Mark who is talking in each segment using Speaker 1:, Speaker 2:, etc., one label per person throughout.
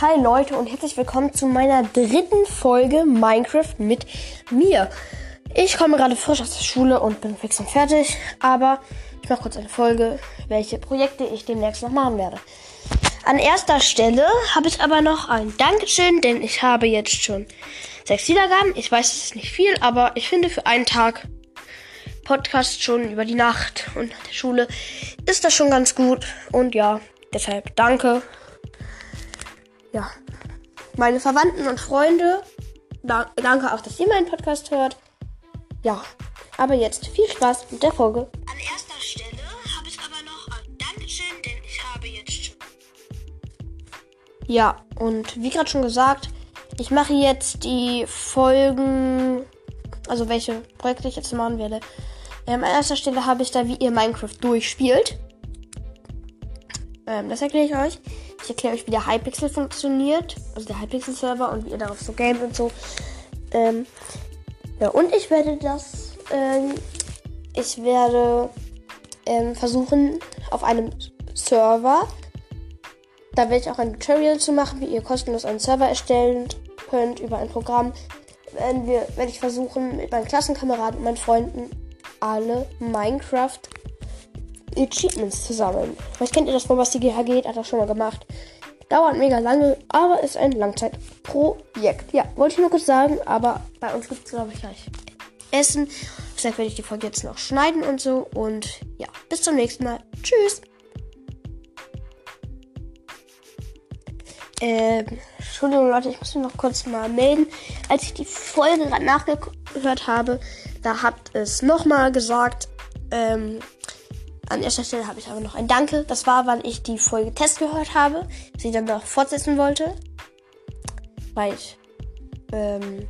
Speaker 1: Hi Leute und herzlich willkommen zu meiner dritten Folge Minecraft mit mir. Ich komme gerade frisch aus der Schule und bin fix und fertig, aber ich mache kurz eine Folge, welche Projekte ich demnächst noch machen werde. An erster Stelle habe ich aber noch ein Dankeschön, denn ich habe jetzt schon sechs Wiedergaben. Ich weiß, es ist nicht viel, aber ich finde für einen Tag Podcast schon über die Nacht und nach der Schule ist das schon ganz gut. Und ja, deshalb danke ja, meine Verwandten und Freunde. Da, danke auch, dass ihr meinen Podcast hört. Ja, aber jetzt viel Spaß mit der Folge. An erster Stelle habe ich aber noch ein Dankeschön, denn ich habe jetzt schon. Ja, und wie gerade schon gesagt, ich mache jetzt die Folgen, also welche Projekte ich jetzt machen werde. Ähm, an erster Stelle habe ich da, wie ihr Minecraft durchspielt. Ähm, das erkläre ich euch. Ich erkläre euch, wie der Hypixel funktioniert. Also der Hypixel-Server und wie ihr darauf so gamet und so. Ähm, ja, und ich werde das. Ähm, ich werde ähm, versuchen, auf einem Server. Da werde ich auch ein Tutorial zu machen, wie ihr kostenlos einen Server erstellen könnt über ein Programm. Werden wir, werde ich versuchen, mit meinen Klassenkameraden und meinen Freunden alle Minecraft Achievements zu sammeln. Vielleicht kennt ihr das, von was die GH geht, hat das schon mal gemacht. Dauert mega lange, aber ist ein Langzeitprojekt. Ja, wollte ich nur kurz sagen, aber bei uns gibt es, glaube ich, gleich Essen. Deshalb werde ich die Folge jetzt noch schneiden und so. Und ja, bis zum nächsten Mal. Tschüss. Ähm, Entschuldigung, Leute, ich muss mich noch kurz mal melden. Als ich die Folge gerade nachgehört habe, da hat es nochmal gesagt, ähm, an erster Stelle habe ich aber noch ein Danke. Das war, weil ich die Folge Test gehört habe, sie dann noch fortsetzen wollte. Weil ich, ähm,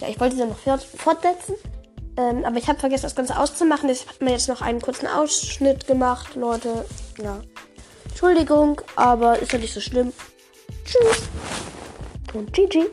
Speaker 1: ja, ich wollte sie dann noch fortsetzen. Ähm, aber ich habe vergessen, das Ganze auszumachen. Deshalb hat mir jetzt noch einen kurzen Ausschnitt gemacht, Leute. Ja. Entschuldigung, aber ist ja nicht so schlimm. Tschüss. Und GG.